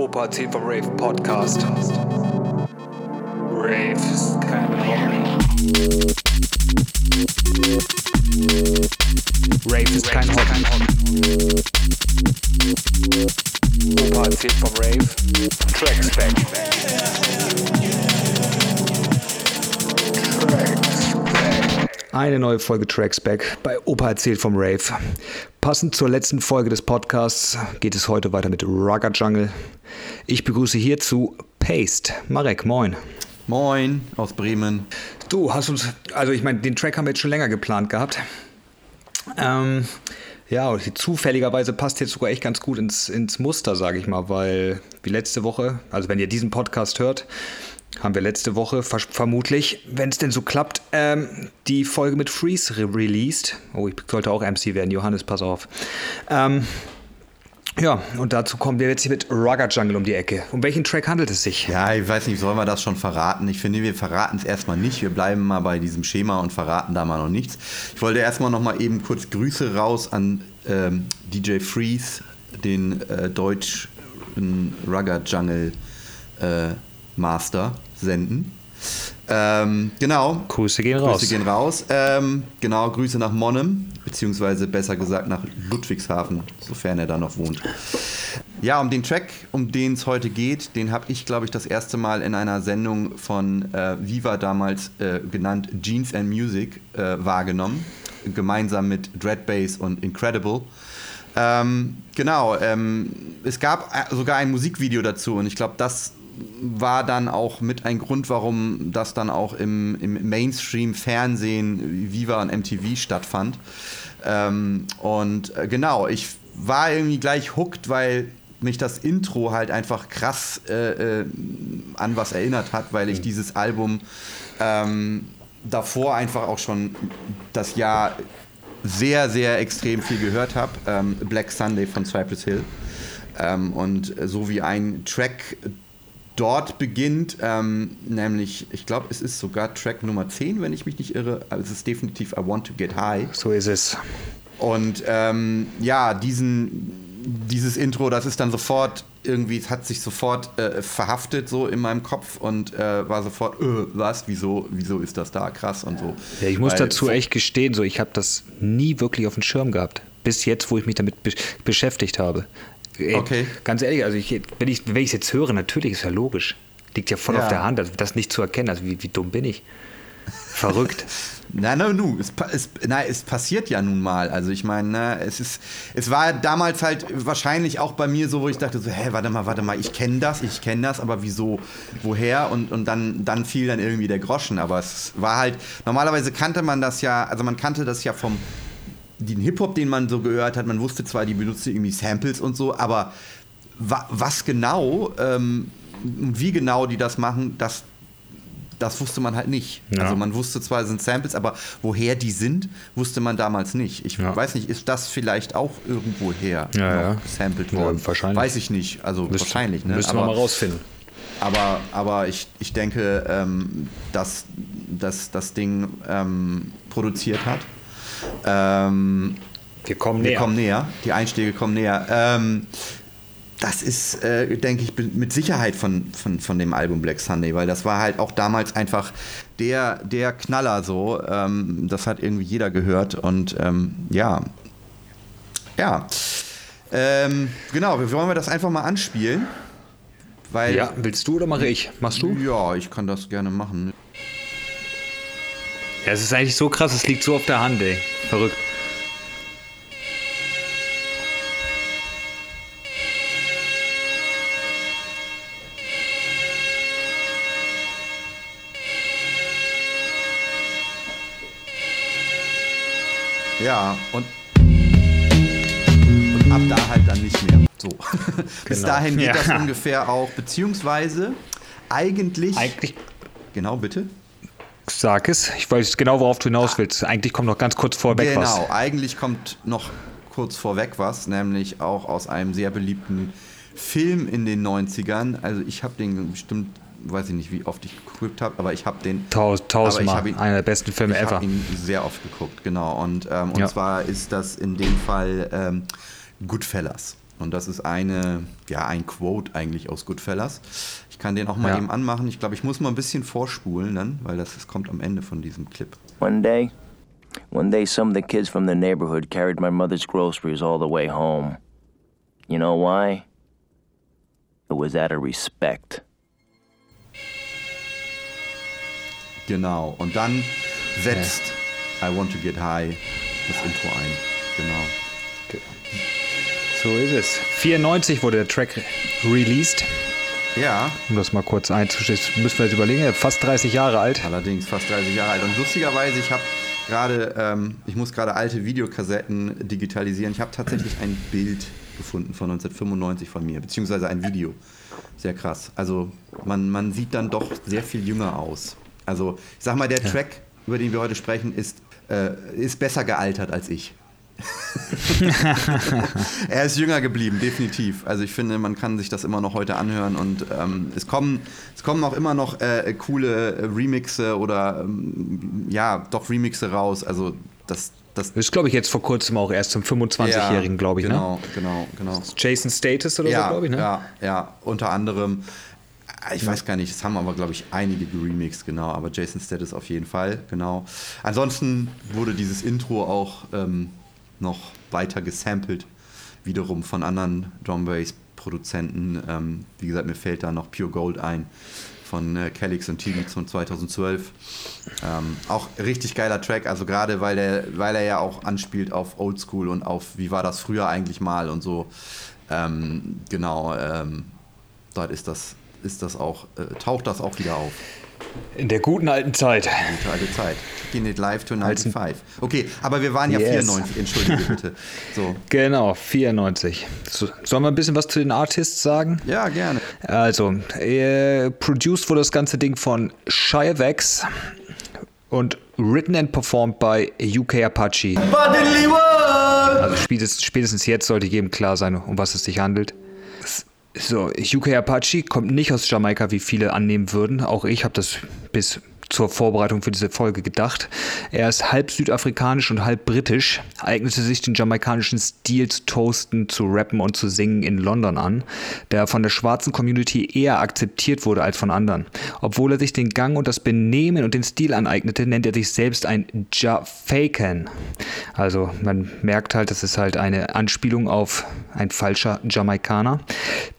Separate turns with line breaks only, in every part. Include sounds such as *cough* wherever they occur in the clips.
Opa erzählt vom Rave Podcast. Rave ist kein Hobby. Rave ist kein Hobby. Opa erzählt vom Rave. Tracks back. Tracks back.
Eine neue Folge Tracks Back bei Opa erzählt vom Rave. Passend zur letzten Folge des Podcasts geht es heute weiter mit Rugger Jungle. Ich begrüße hierzu Paste. Marek, moin.
Moin aus Bremen.
Du hast uns, also ich meine, den Track haben wir jetzt schon länger geplant gehabt. Ähm, ja, und zufälligerweise passt jetzt sogar echt ganz gut ins, ins Muster, sage ich mal, weil wie letzte Woche, also wenn ihr diesen Podcast hört, haben wir letzte Woche ver vermutlich, wenn es denn so klappt, ähm, die Folge mit Freeze re released. Oh, ich sollte auch MC werden, Johannes, pass auf. Ähm, ja, und dazu kommen wir jetzt hier mit Rugger Jungle um die Ecke. Um welchen Track handelt es sich?
Ja, ich weiß nicht, sollen wir das schon verraten? Ich finde, wir verraten es erstmal nicht. Wir bleiben mal bei diesem Schema und verraten da mal noch nichts. Ich wollte erstmal noch mal eben kurz Grüße raus an ähm, DJ Freeze, den äh, deutschen Rugger Jungle äh, Master, senden. Ähm, genau.
Grüße gehen raus.
Grüße gehen raus. Ähm, genau, Grüße nach Monnem, beziehungsweise besser gesagt nach Ludwigshafen, sofern er da noch wohnt. Ja, um den Track, um den es heute geht, den habe ich, glaube ich, das erste Mal in einer Sendung von äh, Viva damals äh, genannt Jeans and Music äh, wahrgenommen, gemeinsam mit Dreadbass und Incredible. Ähm, genau, ähm, es gab äh, sogar ein Musikvideo dazu und ich glaube, das war dann auch mit ein Grund, warum das dann auch im, im Mainstream-Fernsehen, Viva und MTV stattfand. Ähm, und äh, genau, ich war irgendwie gleich hooked, weil mich das Intro halt einfach krass äh, äh, an was erinnert hat, weil ich mhm. dieses Album ähm, davor einfach auch schon das Jahr sehr, sehr extrem viel gehört habe. Ähm, Black Sunday von Cypress Hill. Ähm, und so wie ein Track dort beginnt, ähm, nämlich, ich glaube, es ist sogar Track Nummer 10, wenn ich mich nicht irre. Also es ist definitiv I Want to Get High.
So ist es.
Und ähm, ja, diesen, dieses Intro, das ist dann sofort irgendwie, es hat sich sofort äh, verhaftet so in meinem Kopf und äh, war sofort, äh, was, wieso, wieso ist das da, krass und so.
Ja, ich muss Weil, dazu echt gestehen, so ich habe das nie wirklich auf dem Schirm gehabt. Bis jetzt, wo ich mich damit be beschäftigt habe. Ey, okay. Ganz ehrlich, also ich, wenn ich es jetzt höre, natürlich ist ja logisch. Liegt ja voll ja. auf der Hand, also das nicht zu erkennen. Also wie, wie dumm bin ich? Verrückt. *laughs*
Na, na, nu, es, es, na, es passiert ja nun mal. Also ich meine, ne, es ist, es war damals halt wahrscheinlich auch bei mir so, wo ich dachte so, hä, warte mal, warte mal, ich kenne das, ich kenne das, aber wieso, woher? Und, und dann, dann fiel dann irgendwie der Groschen. Aber es war halt, normalerweise kannte man das ja, also man kannte das ja vom, den Hip-Hop, den man so gehört hat, man wusste zwar, die benutzte irgendwie Samples und so, aber wa was genau ähm, wie genau die das machen, das, das wusste man halt nicht. Ja. Also man wusste zwar, es sind Samples, aber woher die sind, wusste man damals nicht. Ich ja. weiß nicht, ist das vielleicht auch irgendwo her
ja, ja.
gesampelt worden?
wahrscheinlich.
Weiß ich nicht. Also Müsst, wahrscheinlich. Ne?
Müssen wir mal rausfinden.
Aber, aber ich, ich denke, ähm, dass, dass das Ding ähm, produziert hat. Ähm,
wir kommen
näher. Wir kommen näher. Die Einstiege kommen näher. Ähm, das ist, äh, denke ich, mit Sicherheit von, von, von dem Album Black Sunday, weil das war halt auch damals einfach der, der Knaller so. Ähm, das hat irgendwie jeder gehört und ähm, ja. Ja. Ähm, genau, wollen wir das einfach mal anspielen?
Weil, ja, willst du oder mache ich? Machst du?
Ja, ich kann das gerne machen.
Ja, es ist eigentlich so krass, es liegt so auf der Hand, ey. Verrückt.
Ja, und, und ab da halt dann nicht mehr. So. *laughs* Bis genau. dahin geht ja. das ungefähr auch, beziehungsweise eigentlich.
Eigentlich.
Genau, bitte.
Sag es. Ich weiß genau, worauf du hinaus willst. Eigentlich kommt noch ganz kurz vorweg
genau,
was.
Genau, eigentlich kommt noch kurz vorweg was, nämlich auch aus einem sehr beliebten Film in den 90ern. Also ich habe den bestimmt, weiß ich nicht, wie oft ich geguckt habe, aber ich habe den...
Taus, tausendmal, ihn, einer der besten Filme
ich
ever.
Ich habe ihn sehr oft geguckt, genau. Und, ähm, und ja. zwar ist das in dem Fall ähm, Goodfellas. Und das ist eine, ja, ein Quote eigentlich aus Goodfellas. Ich kann den auch mal
Ja.
eben anmachen. Ich glaube, ich muss mal ein bisschen vorspulen dann, weil das, das kommt am Ende von diesem Clip.
One day, one day, some of the kids from the neighborhood carried my mother's groceries all the way home. You know why? It was out of respect.
Genau. Und dann setzt I Want to Get High das Intro ein. Genau.
So ist es. 94 wurde der Track released.
Ja,
Um das mal kurz einzustellen, müssen wir jetzt überlegen, fast 30 Jahre alt.
allerdings fast 30 Jahre alt. Und lustigerweise, ich habe gerade, ähm, ich muss gerade alte Videokassetten digitalisieren. Ich habe tatsächlich ein Bild gefunden von 1995 von mir, beziehungsweise ein Video. Sehr krass. Also man, man sieht dann doch sehr viel jünger aus. Also ich sag mal, der Track, über den wir heute sprechen, ist, äh, ist besser gealtert als ich. *laughs* er ist jünger geblieben, definitiv. Also ich finde, man kann sich das immer noch heute anhören und ähm, es, kommen, es kommen auch immer noch äh, coole äh, Remixe oder ähm, ja, doch Remixe raus. Also das, das
Das ist, glaube ich, jetzt vor kurzem auch erst zum 25-Jährigen, glaube ich,
genau,
ne?
Genau, genau,
Jason Status oder
ja,
so, glaube ich, ne?
Ja, ja, unter anderem. äh, Ich weiß gar nicht, es haben aber, glaube ich, einige geremixed, genau, aber Jason Status auf jeden Fall, genau. Ansonsten wurde dieses Intro auch ähm, noch weiter gesampelt, wiederum von anderen Drum Bass Produzenten. Ähm, wie gesagt, mir fällt da noch Pure Gold ein von äh, Calix und Tigi von 2012. Ähm, auch richtig geiler Track, also gerade weil er, weil er ja auch anspielt auf Oldschool und auf wie war das früher eigentlich mal und so. Ähm, genau, ähm, dort ist das, ist das auch, äh, taucht das auch wieder auf.
In der guten alten Zeit.
Gute alte Zeit. Taking it live to
Als ein-
95. Okay, aber wir waren ja
Yes.
94, entschuldige *laughs* bitte. So.
Genau, 94. So, sollen wir ein bisschen was zu den Artists sagen?
Ja, gerne.
Also, äh, produced wurde das ganze Ding von Shirevex und written and performed by UK Apache. Also spätestens, spätestens jetzt sollte jedem klar sein, um was es sich handelt. So, UK Apache kommt nicht aus Jamaika, wie viele annehmen würden. Auch ich habe das bis zur Vorbereitung für diese Folge gedacht. Er ist halb südafrikanisch und halb britisch, eignete sich den jamaikanischen Stil zu toasten, zu rappen und zu singen in London an, der von der schwarzen Community eher akzeptiert wurde als von anderen. Obwohl er sich den Gang und das Benehmen und den Stil aneignete, nennt er sich selbst ein Jafakan. Also man merkt halt, das ist halt eine Anspielung auf ein falscher Jamaikaner.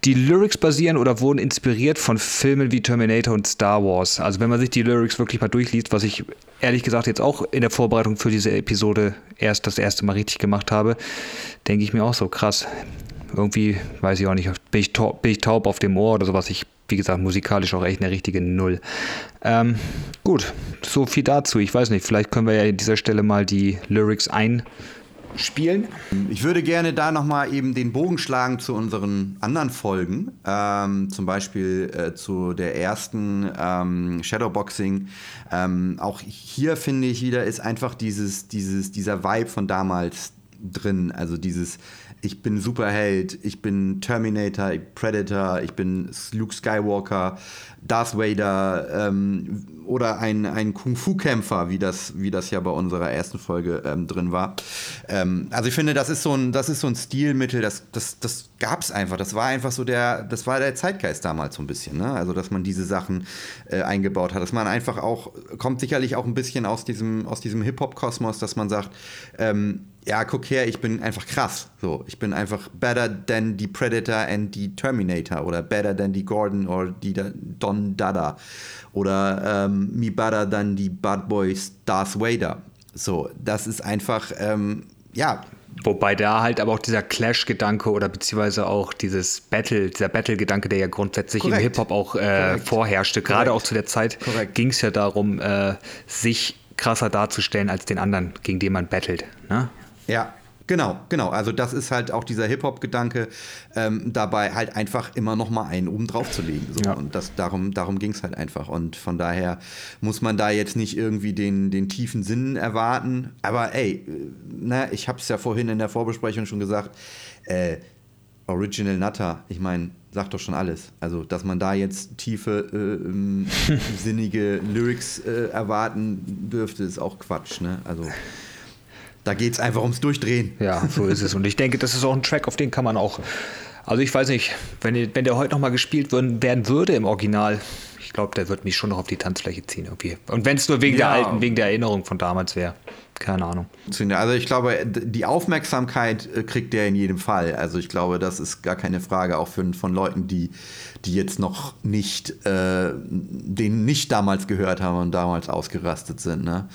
Die Lyrics basieren oder wurden inspiriert von Filmen wie Terminator und Star Wars. Also wenn man sich die Lyrics wirklich mal durchliest, was ich ehrlich gesagt jetzt auch in der Vorbereitung für diese Episode erst das erste Mal richtig gemacht habe, denke ich mir auch so krass. Irgendwie, weiß ich auch nicht, bin ich, taub, bin ich taub auf dem Ohr oder sowas. Ich, wie gesagt, musikalisch auch echt eine richtige Null. Ähm, gut, so viel dazu. Ich weiß nicht, vielleicht können wir ja an dieser Stelle mal die Lyrics einspielen.
Ich würde gerne da nochmal eben den Bogen schlagen zu unseren anderen Folgen. Ähm, zum Beispiel äh, zu der ersten ähm, Shadowboxing. Ähm, auch hier finde ich wieder ist einfach dieses, dieses, dieser Vibe von damals drin. Also dieses, ich bin Superheld, ich bin Terminator, Predator, ich bin Luke Skywalker, Darth Vader ähm, oder ein, ein Kung-Fu-Kämpfer, wie das, wie das ja bei unserer ersten Folge ähm, drin war. Ähm, also ich finde, das ist so ein, das ist so ein Stilmittel, das, das, das gab es einfach. Das war einfach so der, das war der Zeitgeist damals so ein bisschen. Ne? Also dass man diese Sachen äh, eingebaut hat. Dass man einfach auch, kommt sicherlich auch ein bisschen aus diesem, aus diesem Hip-Hop-Kosmos, dass man sagt, ähm, ja, guck her, ich bin einfach krass. So, ich bin einfach better than die Predator and die Terminator oder better than die Gordon oder die Da- Don Dada oder ähm, me better than die Bad Boys Darth Vader. So, das ist einfach, ähm, ja,
Wobei da halt aber auch dieser Clash-Gedanke oder beziehungsweise auch dieses Battle, dieser Battle-Gedanke, der ja grundsätzlich
Korrekt.
im Hip-Hop auch äh, vorherrschte, gerade auch zu der Zeit, ging es ja darum, äh, sich krasser darzustellen als den anderen, gegen den man battelt. Ne?
Ja, genau, genau. Also das ist halt auch dieser Hip-Hop-Gedanke, ähm, dabei halt einfach immer noch mal einen oben drauf zu legen. So.
Ja.
Und das, darum, darum ging es halt einfach. Und von daher muss man da jetzt nicht irgendwie den, den tiefen Sinn erwarten. Aber ey, äh, na, ich habe es ja vorhin in der Vorbesprechung schon gesagt, äh, Original Nutter, ich meine, sagt doch schon alles. Also, dass man da jetzt tiefe, äh, ähm, *laughs* sinnige Lyrics äh, erwarten dürfte, ist auch Quatsch. Ne? Also, Da geht es einfach ums Durchdrehen.
Ja, so ist es. Und ich denke, das ist auch ein Track, auf den kann man auch. Also ich weiß nicht, wenn, wenn der heute nochmal gespielt werden, werden würde im Original, ich glaube, der wird mich schon noch auf die Tanzfläche ziehen irgendwie. Und wenn es nur wegen
Ja.
der alten, wegen der Erinnerung von damals wäre. Keine Ahnung.
Also ich glaube, die Aufmerksamkeit äh, kriegt der in jedem Fall. Also ich glaube, das ist gar keine Frage, auch für, von Leuten, die, die jetzt noch nicht, äh, den nicht damals gehört haben und damals ausgerastet sind. Ne?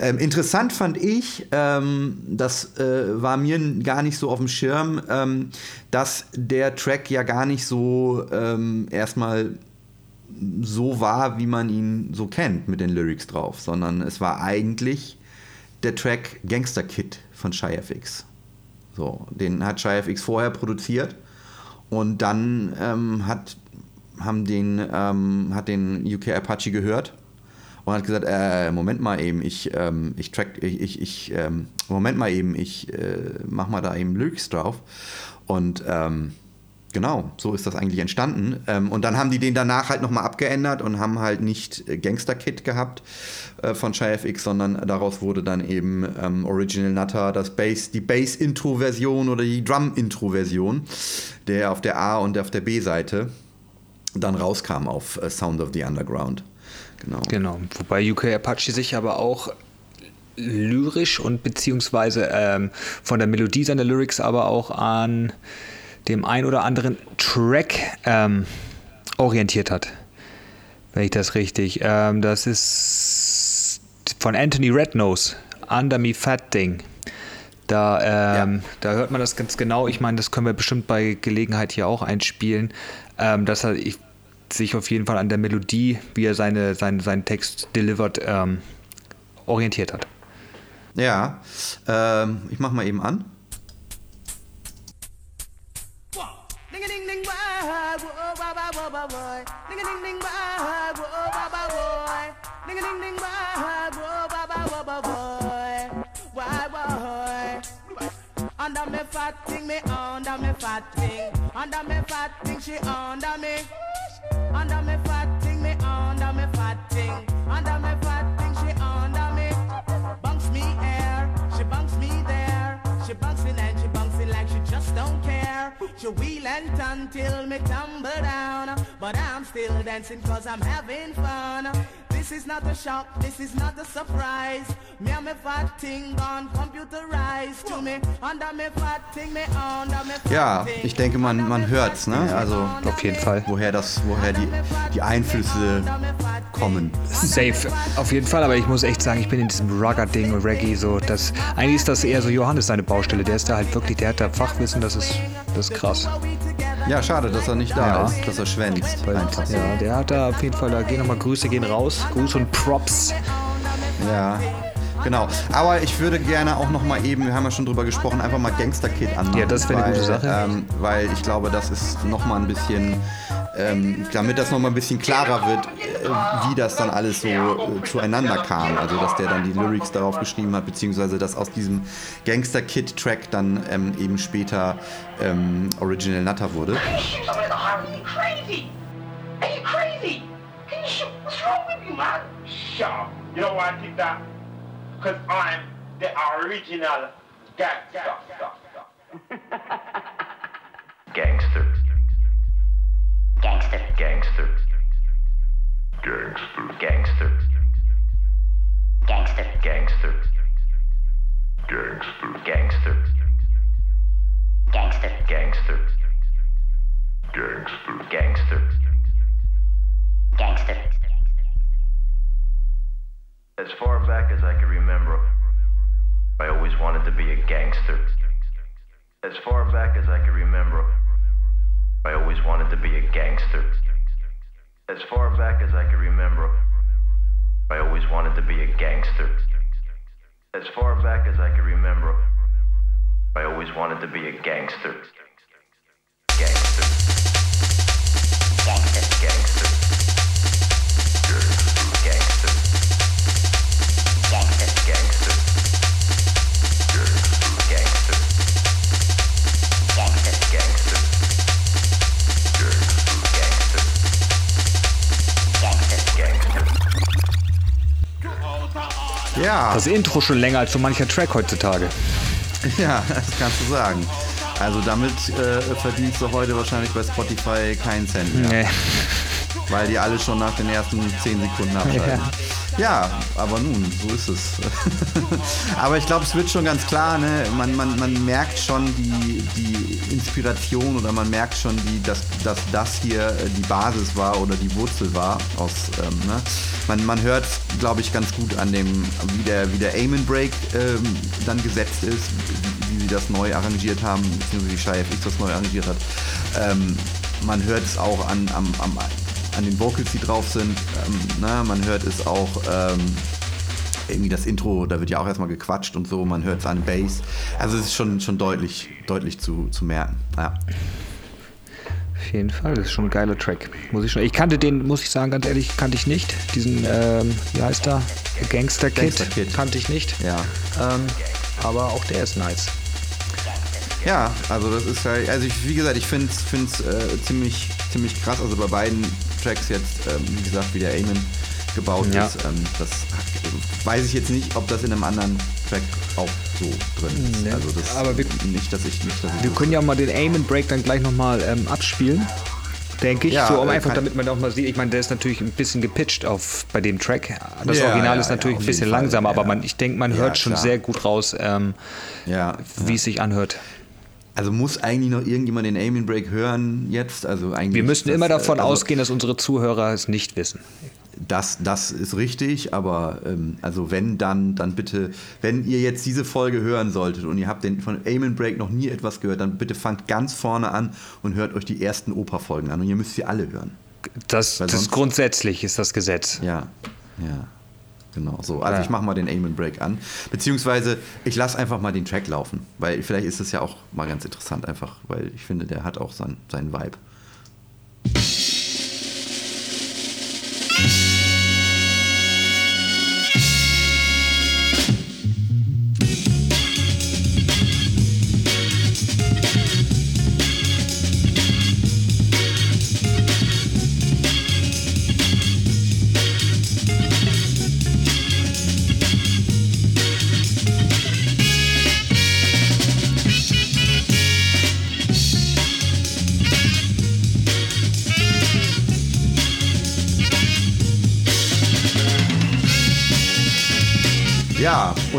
Ähm, interessant fand ich, ähm, das äh, war mir gar nicht so auf dem Schirm, ähm, dass der Track ja gar nicht so ähm, erstmal so war, wie man ihn so kennt mit den Lyrics drauf, sondern es war eigentlich der Track Gangster Kid von Shy FX. So, den hat Shy FX vorher produziert und dann ähm, hat, haben den, ähm, hat den UK Apache gehört und hat gesagt, äh, Moment mal eben, ich, ähm, ich track, ich, ich, ich ähm, Moment mal eben, ich äh, mach mal da eben Lyrics drauf. Und ähm, genau, so ist das eigentlich entstanden. Ähm, und dann haben die den danach halt nochmal abgeändert und haben halt nicht äh, Gangster Kid gehabt äh, von Shy FX, sondern daraus wurde dann eben ähm, Original Nutter, das Bass, die Bass-Intro-Version oder die Drum-Intro-Version, der auf der A- und auf der B-Seite dann rauskam auf äh, Sound of the Underground. Genau.
Genau. Wobei UK Apache sich aber auch lyrisch und beziehungsweise ähm, von der Melodie seiner Lyrics aber auch an dem ein oder anderen Track ähm, orientiert hat. Wenn ich das richtig. Ähm, das ist von Anthony Rednose, Under Me Fat Ding. Da, ähm,
Ja.
da hört man das ganz genau. Ich meine, das können wir bestimmt bei Gelegenheit hier auch einspielen, ähm, dass er ich, sich auf jeden Fall an der Melodie, wie er seine, seine, seinen Text delivert, ähm, orientiert hat.
Ja, ähm, ich mach mal eben an.
Why. Ding ding ding why, whoa, why, why, why. Ding ding ding why, whoa, why, why, whoa, why, why. Why, why. Under me fat thing, me under me fat thing. Under me fat thing, she under me. Under me fat thing, me under me fat thing. Under me fat She wheel and turn till me tumble down. But I'm still dancing cause I'm having fun. This is not a shock, this is not a surprise. Me and me fat thing gone computerized to me. Under me fat thing, me under me fat
Ja, ich denke, man, man hört's, ne? Also
Auf jeden Fall.
woher das, woher die, die Einflüsse kommen.
Safe, auf jeden Fall, aber ich muss echt sagen, ich bin in diesem Rugger-Ding und Reggae so, das, eigentlich ist das eher so Johannes seine Baustelle, der ist da halt wirklich, der hat da Fachwissen, das ist, das ist krass.
Ja, schade, dass er nicht da
Ja.
ist, dass er schwänzt. So.
Ja, der hat da auf jeden Fall, da gehen nochmal Grüße gehen raus, Gruß und Props.
Ja, genau. Aber ich würde gerne auch noch mal eben, wir haben ja schon drüber gesprochen, einfach mal Gangster Kid anmachen.
Ja, das wäre eine
weil,
gute Sache.
Ähm, weil ich glaube, das ist noch mal ein bisschen, ähm, damit das noch mal ein bisschen klarer wird, äh, wie das dann alles so äh, zueinander kam. Also, dass der dann die Lyrics darauf geschrieben hat, beziehungsweise dass aus diesem Gangster Kid Track dann ähm, eben später ähm, Original Nutter wurde.
shoot somebody in the heart. Are you crazy? Are you crazy? Can you shoot? What's wrong with you, man?
Shut up. You know why I did that? Because I'm the original gangster.
Gangster.
Gangster.
Gangster.
Gangster.
Gangster.
Gangster.
Gangster.
Gangster.
Gangster.
Gangster.
Gangster.
Gangster.
Gangster.
Gangster.
As far back as I can remember, I always wanted to be a gangster. As far back as I can remember, I always wanted to be a gangster. As far back as I can remember, I always wanted to be a gangster. As far back as I can remember, I always wanted to be a gangster. Gangster.
Gangster.
Gangster. Gangster.
Gangster.
Ja,
Das Intro schon länger als so mancher Track heutzutage. *laughs*
ja, das kannst du sagen. Also damit äh, verdienst du heute wahrscheinlich bei Spotify keinen Cent mehr.
Nee.
Weil die alle schon nach den ersten 10 Sekunden *laughs* abschalten. Ja, aber nun, so ist es. *laughs* aber ich glaube, es wird schon ganz klar, ne? man, man, man merkt schon die, die Inspiration oder man merkt schon, die, dass, dass das hier äh, die Basis war oder die Wurzel war. Aus, ähm, ne? man, man hört, glaube ich, ganz gut an dem, wie der, wie der Aim and Break ähm, dann gesetzt ist, wie, sie das neu arrangiert haben, beziehungsweise wie Shai FX das neu arrangiert hat. Ähm, man hört es auch an, am, am, an den Vocals, die drauf sind. Ähm, na, man hört es auch ähm, irgendwie das Intro, da wird ja auch erstmal gequatscht und so. Man hört es an Bass. Also es ist schon, schon deutlich, deutlich zu, zu merken. Ja.
Auf jeden Fall, das ist schon ein geiler Track. Muss ich schon. Ich kannte den, muss ich sagen, ganz ehrlich, kannte ich nicht. Diesen, ähm, wie heißt der? Gangster Kid.
Gangster Kid.
Kannte ich nicht.
Ja.
Ähm, aber auch der ist nice.
Ja, also das ist halt, also ich, wie gesagt, ich finde es äh, ziemlich, ziemlich krass. Also bei beiden Tracks jetzt, ähm, wie gesagt, wie der Amen gebaut
Ja.
ist. Ähm, das weiß ich jetzt nicht, ob das in einem anderen Track auch so drin ist.
Nee.
Also das
Aber wir-
nicht, dass ich nicht, dass ich
Wir können ja auch mal den Aim and Break dann gleich nochmal ähm, abspielen. Denke ich.
Ja,
so, um
äh,
einfach, damit man auch mal sieht. Ich meine, der ist natürlich ein bisschen gepitcht auf, bei dem Track. Das
Ja,
Original
ja,
ist natürlich
ja,
ein bisschen
Fall,
langsamer, aber man, ich denke, man
Ja,
hört schon sehr gut raus, ähm,
ja,
wie es sich anhört.
Also muss eigentlich noch irgendjemand den Aiming Break hören jetzt? Also eigentlich
Wir müssen
das,
immer davon
äh, also
ausgehen, dass unsere Zuhörer es nicht wissen.
Das, das ist richtig, aber ähm, also wenn dann, dann bitte, wenn ihr jetzt diese Folge hören solltet und ihr habt den von Aim Break noch nie etwas gehört, dann bitte fangt ganz vorne an und hört euch die ersten Oper-Folgen an und ihr müsst sie alle hören.
Das, das grundsätzlich ist das Gesetz.
Ja, ja. Genau, so. Also
Ja.
ich mache mal den Aim and Break an. Beziehungsweise ich lasse einfach mal den Track laufen. Weil vielleicht ist es ja auch mal ganz interessant einfach, weil ich finde, der hat auch sein, seinen Vibe.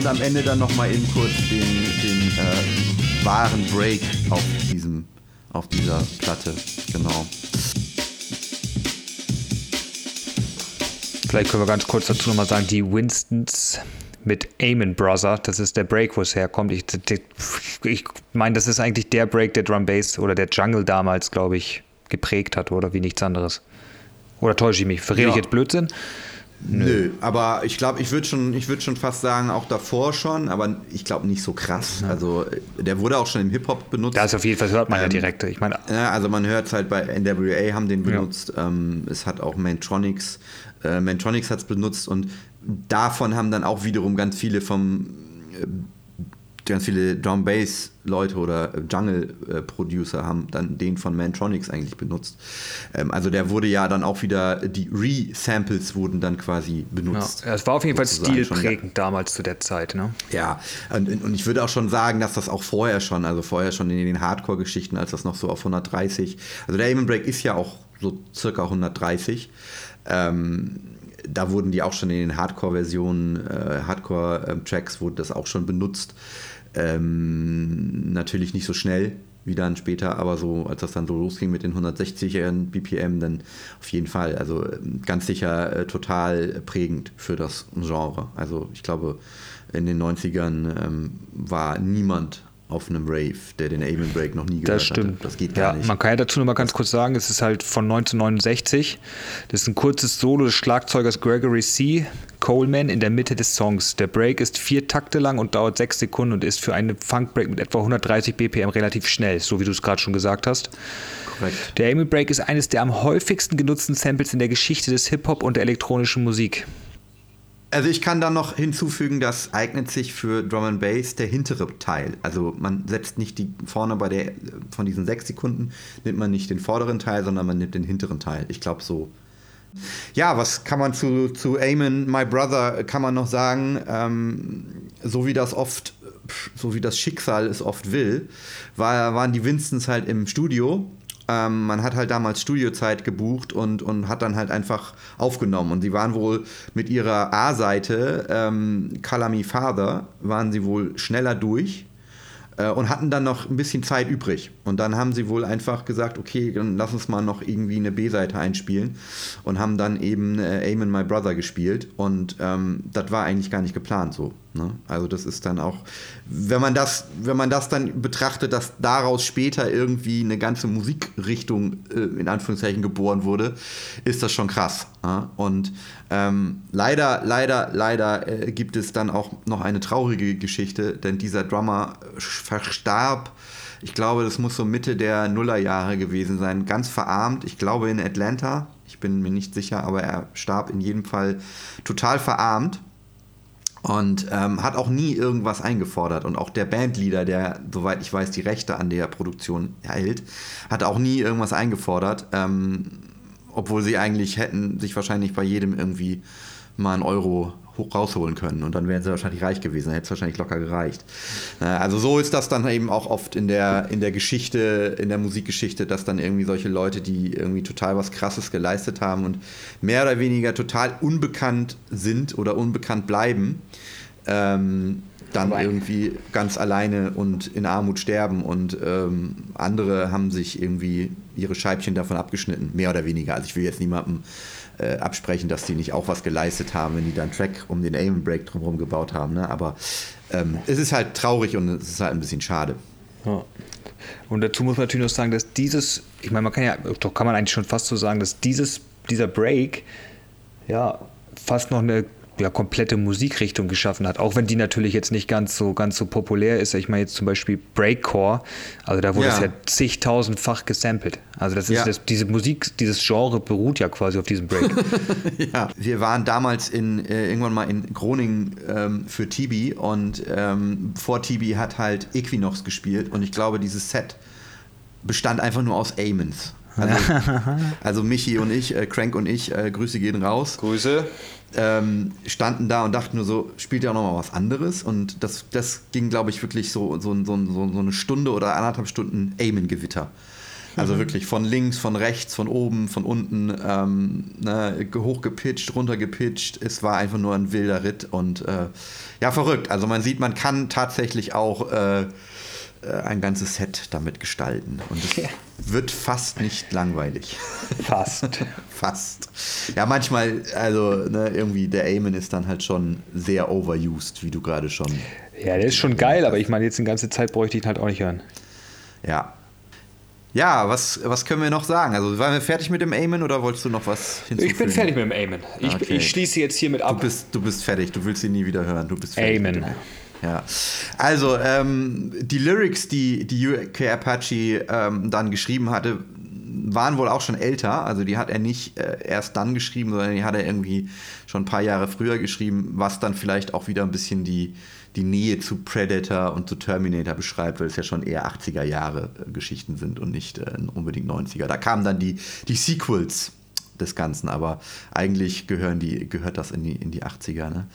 Und am Ende dann nochmal eben kurz den, den äh, wahren Break auf, diesem, auf dieser Platte. Genau.
Vielleicht können wir ganz kurz dazu nochmal sagen, die Winstons mit Amen Brother, das ist der Break, wo es herkommt. Ich, ich meine, das ist eigentlich der Break, der Drum Bass oder der Jungle damals, glaube ich, geprägt hat, oder wie nichts anderes. Oder täusche ich mich? Verrede ich
Ja.
jetzt Blödsinn?
Nö, aber ich glaube, ich würde schon, ich würd schon fast sagen, auch davor schon, aber ich glaube nicht so krass. Also äh, der wurde auch schon im Hip-Hop benutzt.
Da ist auf jeden Fall, hört man ja
Ähm,
direkt. Ich meine,
Ja, also man hört es halt bei NWA haben den benutzt. Ähm, es hat auch Mantronics. Äh, Mantronics hat es benutzt und davon haben dann auch wiederum ganz viele vom äh, ganz viele Drum Bass Leute oder äh, Jungle Producer haben dann den von Mantronics eigentlich benutzt. Ähm, also der wurde ja dann auch wieder die Re-Samples wurden dann quasi
ja,
benutzt.
es war auf jeden Fall stilprägend damals zu der Zeit. Ne?
Ja, und, und ich würde auch schon sagen, dass das auch vorher schon, also vorher schon in den Hardcore-Geschichten, als das noch so auf 130, also der Aim Break ist ja auch so circa 130. Ähm, da wurden die auch schon in den Hardcore-Versionen, äh, Hardcore-Tracks wurde das auch schon benutzt. Ähm, natürlich nicht so schnell wie dann später, aber so, als das dann so losging mit den 160er BPM, dann auf jeden Fall. Also ähm, ganz sicher äh, total prägend für das Genre. Also ich glaube, in den 90ern ähm, war niemand auf einem Rave, der den Aim and Break noch nie gehört
Das stimmt.
hatte. Das geht gar
ja,
nicht.
Man kann ja dazu noch mal ganz kurz sagen, es ist halt von 1969. Das ist ein kurzes Solo des Schlagzeugers Gregory C. Coleman in der Mitte des Songs. Der Break ist vier Takte lang und dauert sechs Sekunden und ist für einen Funkbreak mit etwa 130 BPM relativ schnell, so wie du es gerade schon gesagt hast.
Korrekt.
Der Amy Break ist eines der am häufigsten genutzten Samples in der Geschichte des Hip-Hop und der elektronischen Musik.
Also ich kann dann noch hinzufügen, das eignet sich für Drum and Bass der hintere Teil. Also man setzt nicht die vorne bei der von diesen sechs Sekunden nimmt man nicht den vorderen Teil, sondern man nimmt den hinteren Teil. Ich glaube so Ja, was kann man zu, zu Eamon, My Brother, kann man noch sagen? Ähm, so wie das oft, so wie das Schicksal es oft will, war, waren die Winstons halt im Studio. Ähm, man hat halt damals Studiozeit gebucht und, und hat dann halt einfach aufgenommen. Und sie waren wohl mit ihrer A-Seite, ähm, Color Me Father, waren sie wohl schneller durch äh, und hatten dann noch ein bisschen Zeit übrig. Und dann haben sie wohl einfach gesagt, okay, dann lass uns mal noch irgendwie eine B-Seite einspielen und haben dann eben äh, Aim and My Brother gespielt. Und ähm, das war eigentlich gar nicht geplant so. Ne? Also das ist dann auch, wenn man das, wenn man das dann betrachtet, dass daraus später irgendwie eine ganze Musikrichtung äh, in Anführungszeichen geboren wurde, ist das schon krass. Ja? Und ähm, leider, leider, leider äh, gibt es dann auch noch eine traurige Geschichte, denn dieser Drummer verstarb. Ich glaube, das muss so Mitte der Nullerjahre gewesen sein. Ganz verarmt. Ich glaube in Atlanta. Ich bin mir nicht sicher, aber er starb in jedem Fall total verarmt und ähm, hat auch nie irgendwas eingefordert. Und auch der Bandleader, der, soweit ich weiß, die Rechte an der Produktion erhält, hat auch nie irgendwas eingefordert, ähm, obwohl sie eigentlich hätten sich wahrscheinlich bei jedem irgendwie mal einen Euro rausholen können und dann wären sie wahrscheinlich reich gewesen, dann hätte es wahrscheinlich locker gereicht. Äh, also so ist das dann eben auch oft in der, in der Geschichte, in der Musikgeschichte, dass dann irgendwie solche Leute, die irgendwie total was Krasses geleistet haben und mehr oder weniger total unbekannt sind oder unbekannt bleiben, ähm, dann irgendwie ganz alleine und in Armut sterben und ähm, andere haben sich irgendwie ihre Scheibchen davon abgeschnitten, mehr oder weniger. Also ich will jetzt niemandem äh, absprechen, dass die nicht auch was geleistet haben, wenn die dann Track um den Aim Break drumherum gebaut haben. Ne? Aber ähm, es ist halt traurig und es ist halt ein bisschen schade.
Ja. Und dazu muss man natürlich noch sagen, dass dieses, ich meine, man kann ja, doch kann man eigentlich schon fast so sagen, dass dieses, dieser Break ja fast noch eine ja, komplette Musikrichtung geschaffen hat, auch wenn die natürlich jetzt nicht ganz so ganz so populär ist. Ich meine jetzt zum Beispiel Breakcore, also da wurde
Ja.
es ja zigtausendfach gesampelt. Also das ist
Ja.
das, diese Musik, dieses Genre beruht ja quasi auf diesem Break. *laughs*
Ja, wir waren damals in, äh, irgendwann mal in Groningen ähm, für Tibi und ähm, vor Tibi hat halt Equinox gespielt und ich glaube, dieses Set bestand einfach nur aus Amens. Also, *laughs* also Michi und ich, äh, Crank und ich, äh, Grüße gehen raus.
Grüße.
ähm, standen da und dachten nur so, spielt ja auch noch mal was anderes. Und das, das ging, glaube ich, wirklich so, so, so, so, so eine Stunde oder anderthalb Stunden Amen-Gewitter. Also wirklich von links, von rechts, von oben, von unten, ähm, ne, hochgepitcht, runtergepitcht. Es war einfach nur ein wilder Ritt und äh, ja, verrückt. Also man sieht, man kann tatsächlich auch äh, ein ganzes Set damit gestalten. Und es wird fast nicht langweilig.
Fast. *laughs*
Fast. Ja, manchmal, also ne, irgendwie der Amen ist dann halt schon sehr overused, wie du gerade schon.
Ja, der ist schon geil, aber ich meine, jetzt eine ganze Zeit bräuchte ich ihn halt auch nicht hören.
Ja. Ja, was, was können wir noch sagen? Also waren wir fertig mit dem Amen oder wolltest du noch was hinzufügen?
Ich bin fertig mit dem Amen. Ich,
Okay.
ich schließe jetzt hiermit
Du
ab.
bist, du bist fertig, du willst ihn nie wieder hören. Du bist fertig.
Amen.
Ja. Also, ähm, die Lyrics, die die UK Apache ähm, dann geschrieben hatte, waren wohl auch schon älter. Also, die hat er nicht äh, erst dann geschrieben, sondern die hat er irgendwie schon ein paar Jahre früher geschrieben, was dann vielleicht auch wieder ein bisschen die, die Nähe zu Predator und zu Terminator beschreibt, weil es ja schon eher 80er Jahre äh, Geschichten sind und nicht äh, unbedingt 90er. Da kamen dann die, die Sequels des Ganzen, aber eigentlich gehören die, gehört das in die, in die 80er, ne?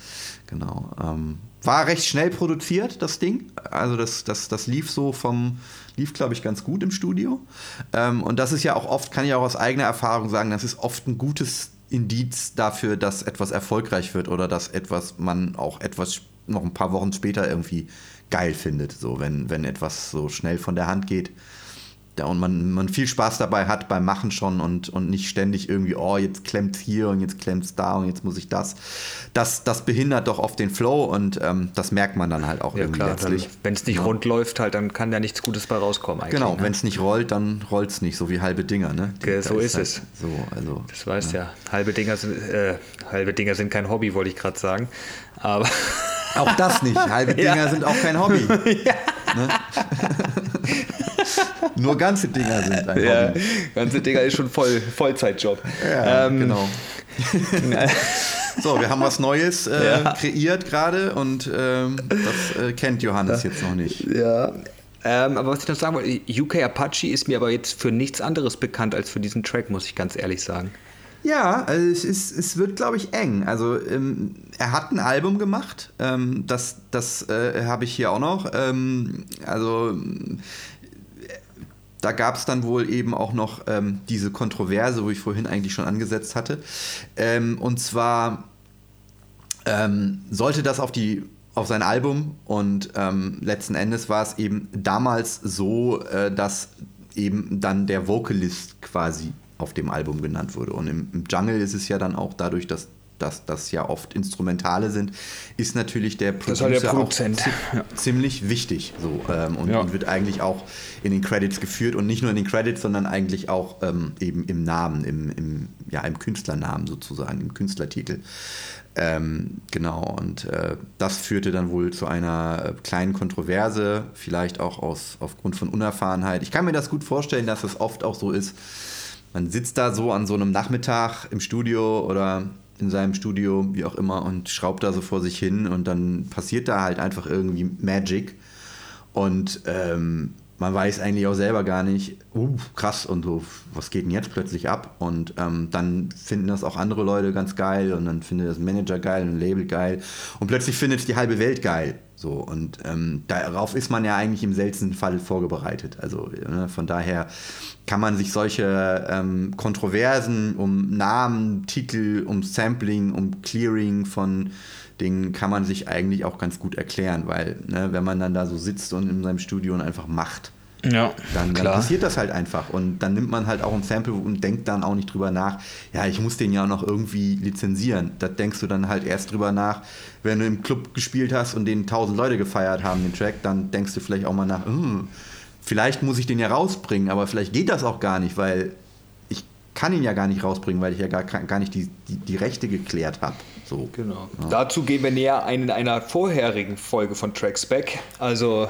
Genau. Ähm, war recht schnell produziert, das Ding. Also das, das, das lief so vom, lief, glaube ich, ganz gut im Studio. Ähm, und das ist ja auch oft, kann ich auch aus eigener Erfahrung sagen, das ist oft ein gutes Indiz dafür, dass etwas erfolgreich wird oder dass etwas man auch etwas noch ein paar Wochen später irgendwie geil findet. So, wenn, wenn etwas so schnell von der Hand geht. Ja, und man, man viel Spaß dabei hat beim Machen schon und, und nicht ständig irgendwie, oh, jetzt klemmt's hier und jetzt klemmt's da und jetzt muss ich das. Das, das behindert doch oft den Flow und ähm, das merkt man dann halt auch
Ja
irgendwie
klar,
letztlich.
wenn es nicht
Ja.
rund läuft, halt, dann kann da nichts Gutes bei rauskommen eigentlich.
Genau,
ne?
wenn es nicht rollt, dann rollt's nicht, so wie halbe Dinger, ne? Da
so ist
halt
es.
So, also.
Das weißt ja. Halbe Dinger sind äh, halbe Dinger sind kein Hobby, wollte ich gerade sagen. Aber
Auch das nicht. Halbe *laughs* Dinger sind auch kein Hobby. *laughs* Ne? *laughs* Nur ganze Dinger sind ein
ja,
Hobby.
ganze Dinger ist schon voll Vollzeitjob.
Ja,
Ähm,
genau. *laughs* So, wir haben was Neues äh,
Ja.
kreiert gerade und ähm, das äh, kennt Johannes jetzt noch nicht.
Ja. Ähm, aber was ich noch sagen wollte, UK Apache ist mir aber jetzt für nichts anderes bekannt als für diesen Track, muss ich ganz ehrlich sagen.
Ja, also es, ist, es wird, glaube ich, eng. Also ähm, er hat ein Album gemacht, ähm, das, das äh, habe ich hier auch noch. Ähm, also da gab es dann wohl eben auch noch ähm, diese Kontroverse, wo ich vorhin eigentlich schon angesetzt hatte. Ähm, und zwar ähm, sollte das auf die auf sein Album und ähm, letzten Endes war es eben damals so, äh, dass eben dann der Vocalist quasi auf dem Album genannt wurde. Und im, im Jungle ist es ja dann auch dadurch, dass dass das ja oft Instrumentale sind, ist natürlich der
Das halt
Producer
der
auch
Produzent, ja.
ziemlich wichtig so ähm, und,
Ja.
und wird eigentlich auch in den Credits geführt und nicht nur in den Credits, sondern eigentlich auch ähm, eben im Namen, im, im, ja, im Künstlernamen sozusagen, im Künstlertitel. Ähm, genau, und äh, das führte dann wohl zu einer äh, kleinen Kontroverse, vielleicht auch aus, aufgrund von Unerfahrenheit. Ich kann mir das gut vorstellen, dass es oft auch so ist, man sitzt da so an so einem Nachmittag im Studio oder in seinem Studio, wie auch immer, und schraubt da so vor sich hin und dann passiert da halt einfach irgendwie Magic. Und ähm, man weiß eigentlich auch selber gar nicht, uh, krass und so, was geht denn jetzt plötzlich ab? Und ähm, dann finden das auch andere Leute ganz geil und dann findet das Manager geil und ein Label geil und plötzlich findet die halbe Welt geil. So, und ähm, darauf ist man ja eigentlich im seltensten Fall vorbereitet. Also ne, von daher kann man sich solche ähm, Kontroversen um Namen, Titel, um Sampling, um Clearing von Dingen kann man sich eigentlich auch ganz gut erklären, weil ne, wenn man dann da so sitzt und in seinem Studio und einfach macht,
Ja,
dann, dann passiert das halt einfach. Und dann nimmt man halt auch ein Sample und denkt dann auch nicht drüber nach, ja, ich muss den ja noch irgendwie lizenzieren. Da denkst du dann halt erst drüber nach, wenn du im Club gespielt hast und den tausend Leute gefeiert haben, den Track, dann denkst du vielleicht auch mal nach, hm, vielleicht muss ich den ja rausbringen, aber vielleicht geht das auch gar nicht, weil ich kann ihn ja gar nicht rausbringen, weil ich ja gar, gar nicht die, die, die Rechte geklärt habe. So.
Genau. Dazu gehen wir näher ein in einer vorherigen Folge von Tracks Back. Also,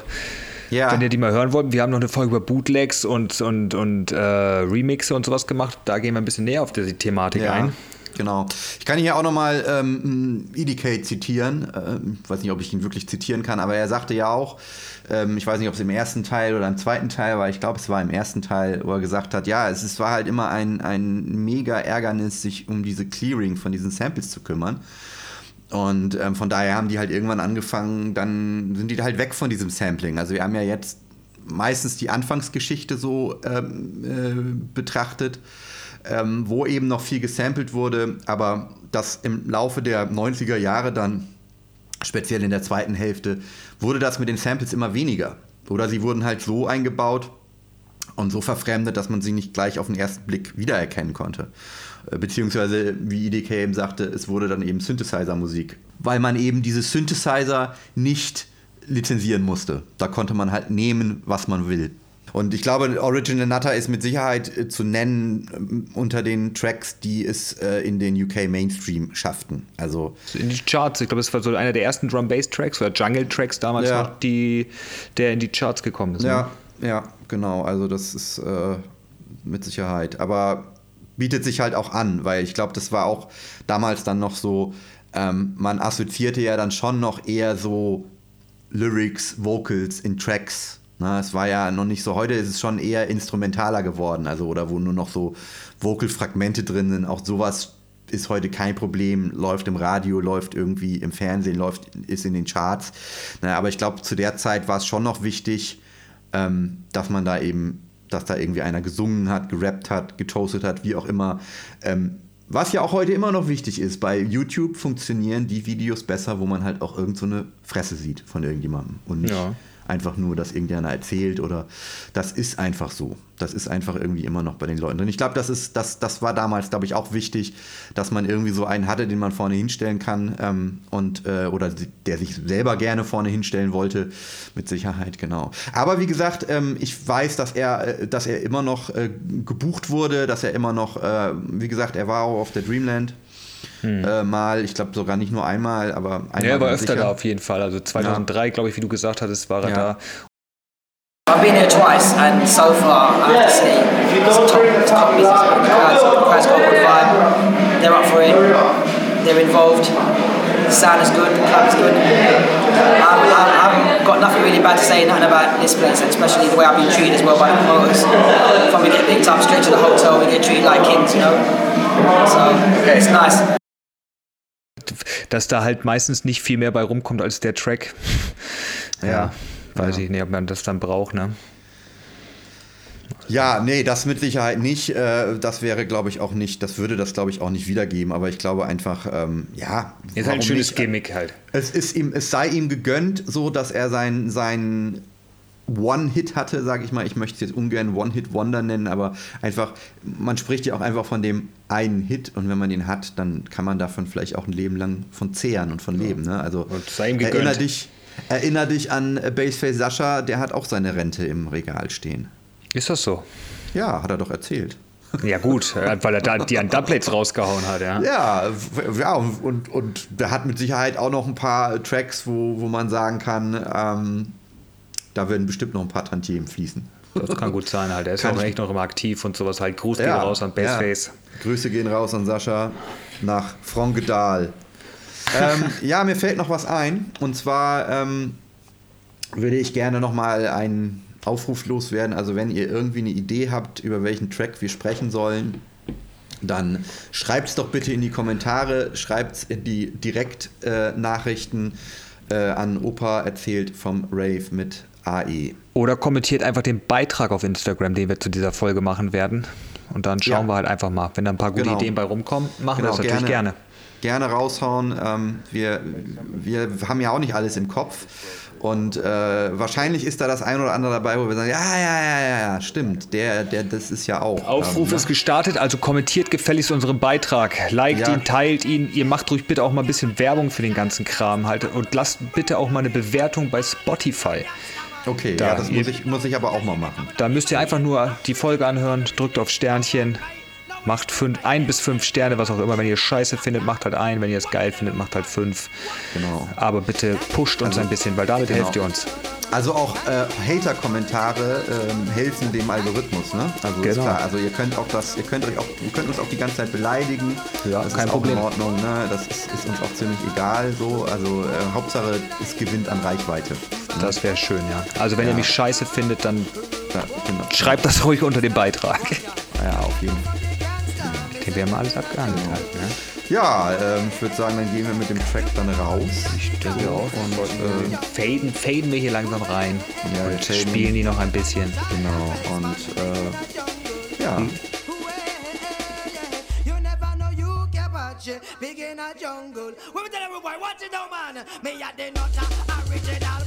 Ja.
wenn ihr die mal hören wollt, wir haben noch eine Folge über Bootlegs und, und, und äh, Remixe und sowas gemacht. Da gehen wir ein bisschen näher auf diese Thematik
Ja,
ein.
Genau. Ich kann hier auch nochmal ähm, EDK zitieren. Ähm, ich weiß nicht, ob ich ihn wirklich zitieren kann, aber er sagte ja auch, ähm, ich weiß nicht, ob es im ersten Teil oder im zweiten Teil war, ich glaube, es war im ersten Teil, wo er gesagt hat, ja, es ist, war halt immer ein, ein mega Ärgernis, sich um diese Clearing von diesen Samples zu kümmern. Und ähm, von daher haben die halt irgendwann angefangen, dann sind die halt weg von diesem Sampling. Also wir haben ja jetzt meistens die Anfangsgeschichte so ähm, äh, betrachtet, ähm, wo eben noch viel gesampelt wurde, aber das im Laufe der 90er Jahre dann, speziell in der zweiten Hälfte, wurde das mit den Samples immer weniger. Oder sie wurden halt so eingebaut, und so verfremdet, dass man sie nicht gleich auf den ersten Blick wiedererkennen konnte. Äh, Beziehungsweise, wie IDK eben sagte, es wurde dann eben Synthesizer-Musik, weil man eben diese Synthesizer nicht lizenzieren musste. Da konnte man halt nehmen, was man will. Und ich glaube, Original Nutter ist mit Sicherheit äh, zu nennen ähm, unter den Tracks, die es äh, in den UK Mainstream schafften. Also
In die Charts. Ich glaube, es war so einer der ersten Drum-Bass-Tracks oder Jungle-Tracks damals
Ja.
noch, die, der in die Charts gekommen ist.
Ja,
Ne?
ja, genau. Also das ist äh, mit Sicherheit. Aber bietet sich halt auch an, weil ich glaube, das war auch damals dann noch so, ähm, man assoziierte ja dann schon noch eher so Lyrics, Vocals in Tracks. Na, es war ja noch nicht so, heute ist es schon eher instrumentaler geworden, also oder wo nur noch so Vocal-Fragmente drin sind. Auch sowas ist heute kein Problem, läuft im Radio, läuft irgendwie im Fernsehen, läuft, ist in den Charts. Na, aber ich glaube, zu der Zeit war es schon noch wichtig, ähm, dass man da eben, dass da irgendwie einer gesungen hat, gerappt hat, getoastet hat, wie auch immer. Ähm, was ja auch heute immer noch wichtig ist, bei YouTube funktionieren die Videos besser, wo man halt auch irgend so Fresse sieht von irgendjemandem und nicht
Ja.
Einfach nur, dass irgendeiner erzählt oder das ist einfach so. Das ist einfach irgendwie immer noch bei den Leuten drin. Ich glaube, das ist, das, das war damals, glaube ich, auch wichtig, dass man irgendwie so einen hatte, den man vorne hinstellen kann ähm, und äh, oder der sich selber gerne vorne hinstellen wollte, mit Sicherheit, genau. Aber wie gesagt, ähm, ich weiß, dass er, äh, dass er immer noch äh, gebucht wurde, dass er immer noch, äh, wie gesagt, er war auch auf der Dreamland. Äh, mal, ich glaube sogar nicht nur einmal, aber einmal.
Hm. Ja, er war öfter
sicher.
da auf jeden Fall. Also 2003, glaube ich, wie du gesagt hattest, war er
Ja.
da.
I've been here twice, and so far, I have to say, it's top, it's top business. The crowd's, the crowd's got a good vibe. They're up for it. They're involved. The sound is good. The club is good. Um, I, I haven't got nothing really bad to say nothing about this place, especially the way I've been treated as well by the promoters. From we get picked up straight to the hotel, we get treated like kings, you know. So it's nice.
Dass da halt meistens nicht viel mehr bei rumkommt als der Track. Ja, weiß ich nicht, ob man das dann braucht, ne?
Ja, nee, das mit Sicherheit nicht. Äh, Das wäre, glaube ich, auch nicht, das würde das, glaube ich, auch nicht wiedergeben. Aber ich glaube einfach, ähm, ja.
Ist halt ein
warum
schönes
nicht?
Gimmick halt.
Es, ist ihm, es sei ihm gegönnt, so dass er sein, sein One-Hit hatte, sage ich mal. Ich möchte es jetzt ungern One-Hit-Wonder nennen, aber einfach, man spricht ja auch einfach von dem einen Hit und wenn man den hat, dann kann man davon vielleicht auch ein Leben lang von zehren und von leben. Ne? Also
Und sei ihm gegönnt.
erinner dich, erinner dich an Baseface Sascha, der hat auch seine Rente im Regal stehen.
Ist das so?
Ja, hat er doch erzählt.
Ja, gut, *laughs* äh, weil er da die an Dubplates rausgehauen hat, ja.
Ja, ja und, und, und der hat mit Sicherheit auch noch ein paar Tracks, wo, wo man sagen kann, ähm, da werden bestimmt noch ein paar Tantiemen fließen.
Das kann gut sein halt. Er ist
Kann
auch echt noch immer aktiv und sowas halt. Gruß geht raus an Baseface.
Ja. Grüße gehen raus an Sascha nach Frankedal. ähm, *laughs* ja, mir fällt noch was ein. Und zwar ähm, würde ich gerne noch mal einen Aufruf loswerden. Also wenn ihr irgendwie eine Idee habt, über welchen Track wir sprechen sollen, dann schreibt es doch bitte in die Kommentare, schreibt es in die Direktnachrichten äh, an Opa erzählt vom Rave mit. AE.
Oder kommentiert einfach den Beitrag auf Instagram, den wir zu dieser Folge machen werden. Und dann schauen
Ja.
wir halt einfach mal. Wenn da ein paar gute
Genau.
Ideen bei rumkommen, machen wir
Genau,
das natürlich gerne.
Gerne raushauen. Ähm, wir, wir haben ja auch nicht alles im Kopf. Und äh, wahrscheinlich ist da das ein oder andere dabei, wo wir sagen, ja, ja, ja, ja, ja, stimmt, der, der, das ist ja auch.
Aufruf
ähm,
ist gestartet, also kommentiert gefälligst unseren Beitrag. Liked
Ja.
ihn, teilt ihn. Ihr macht ruhig bitte auch mal ein bisschen Werbung für den ganzen Kram halt. Und lasst bitte auch mal eine Bewertung bei Spotify.
Okay,
Da,
ja, das muss ich, muss ich aber auch mal machen.
Da müsst ihr einfach nur die Folge anhören, drückt auf Sternchen, macht fünf, ein bis fünf Sterne, was auch immer. Wenn ihr Scheiße findet, macht halt ein. Wenn ihr es geil findet, macht halt fünf.
Genau.
Aber bitte pusht uns ein bisschen, weil damit
genau.
helft ihr uns.
Also auch äh, Hater-Kommentare ähm, helfen dem Algorithmus, ne? Also ist
Genau.
klar. Also ihr könnt auch das, ihr könnt euch auch, ihr könnt uns auch die ganze Zeit beleidigen.
Ja,
das
kein
ist
Problem.
auch in Ordnung, ne? Das ist, ist uns auch ziemlich egal so. Also äh, Hauptsache es gewinnt an Reichweite.
Das wäre schön, ja. Also wenn ihr
Ja.
mich scheiße findet, dann
Ja, genau.
schreibt das ruhig unter den Beitrag.
Ja, auf jeden Fall.
Okay, wir haben alles abgehandelt halt, ne?
Ja, ähm, ich würde sagen, dann gehen wir mit dem Track dann raus.
Ich denke auch.
Und äh,
faden, faden wir hier langsam rein.
Ja, wir
und
faden.
spielen die noch ein bisschen.
genau. Und äh, ja.
You never know you can watch it. Big in a jungle. When we tell everybody, watch it now, man. Me at the nutter, original